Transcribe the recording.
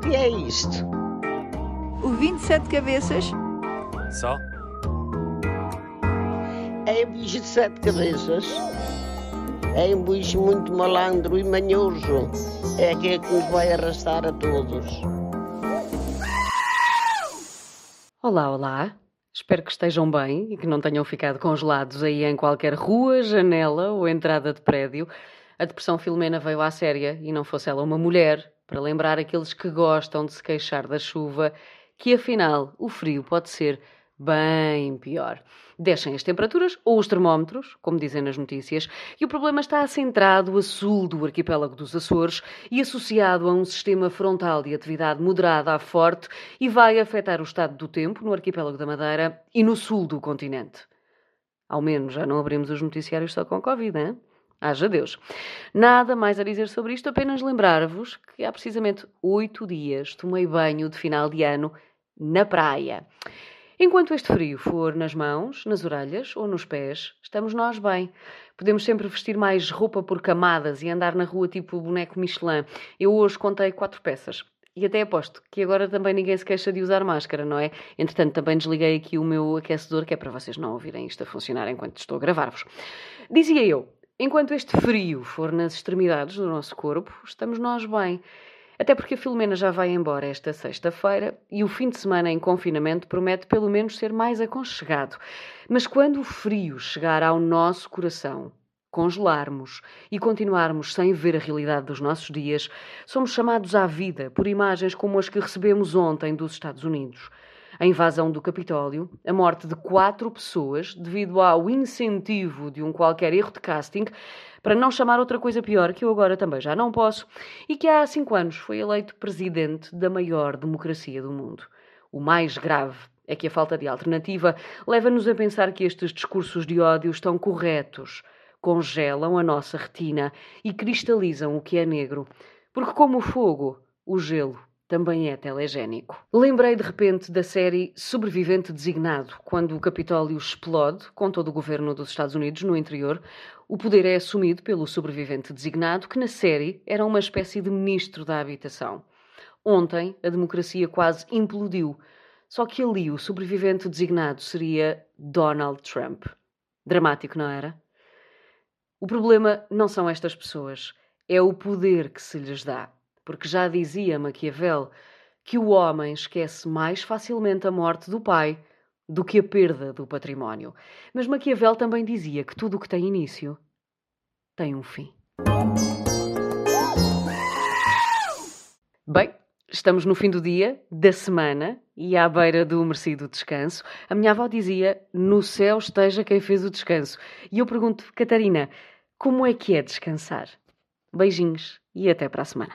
O que é isto? O 27 cabeças? Só? É um bicho de sete cabeças. É um bicho muito malandro e manhoso. É aquele que nos vai arrastar a todos. Olá, olá. Espero que estejam bem e que não tenham ficado congelados aí em qualquer rua, janela ou entrada de prédio. A depressão Filomena veio à séria e não fosse ela uma mulher, para lembrar aqueles que gostam de se queixar da chuva que afinal o frio pode ser bem pior. Descem as temperaturas ou os termómetros, como dizem nas notícias, e o problema está centrado a sul do arquipélago dos Açores e associado a um sistema frontal de atividade moderada a forte e vai afetar o estado do tempo no arquipélago da Madeira e no sul do continente. Ao menos já não abrimos os noticiários só com Covid, hein? Haja Deus. Nada mais a dizer sobre isto, apenas lembrar-vos que há precisamente oito dias tomei banho de final de ano na praia. Enquanto este frio for nas mãos, nas orelhas ou nos pés, estamos nós bem. Podemos sempre vestir mais roupa por camadas e andar na rua tipo boneco Michelin. Eu hoje contei quatro peças. E até aposto que agora também ninguém se queixa de usar máscara, não é? Entretanto, também desliguei aqui o meu aquecedor, que é para vocês não ouvirem isto a funcionar enquanto estou a gravar-vos. Dizia eu, enquanto este frio for nas extremidades do nosso corpo, estamos nós bem. Até porque a Filomena já vai embora esta sexta-feira e o fim de semana em confinamento promete pelo menos ser mais aconchegado. Mas quando o frio chegar ao nosso coração, congelarmos e continuarmos sem ver a realidade dos nossos dias, somos chamados à vida por imagens como as que recebemos ontem dos Estados Unidos. A invasão do Capitólio, a morte de quatro pessoas devido ao incentivo de um qualquer erro de casting, para não chamar outra coisa pior, que eu agora também já não posso, e que há cinco anos foi eleito presidente da maior democracia do mundo. O mais grave é que a falta de alternativa leva-nos a pensar que estes discursos de ódio estão corretos, congelam a nossa retina e cristalizam o que é negro. Porque, como o fogo, o gelo também é telegénico. Lembrei de repente da série Sobrevivente Designado, quando o Capitólio explode com todo o governo dos Estados Unidos no interior. O poder é assumido pelo sobrevivente designado, que na série era uma espécie de ministro da habitação. Ontem a democracia quase implodiu, só que ali o sobrevivente designado seria Donald Trump. Dramático, não era? O problema não são estas pessoas, é o poder que se lhes dá porque já dizia Maquiavel que o homem esquece mais facilmente a morte do pai do que a perda do património. Mas Maquiavel também dizia que tudo o que tem início tem um fim. Bem, estamos no fim do dia, da semana e à beira do merecido descanso. A minha avó dizia: No céu esteja quem fez o descanso. E eu pergunto, Catarina, como é que é descansar? Beijinhos e até para a semana.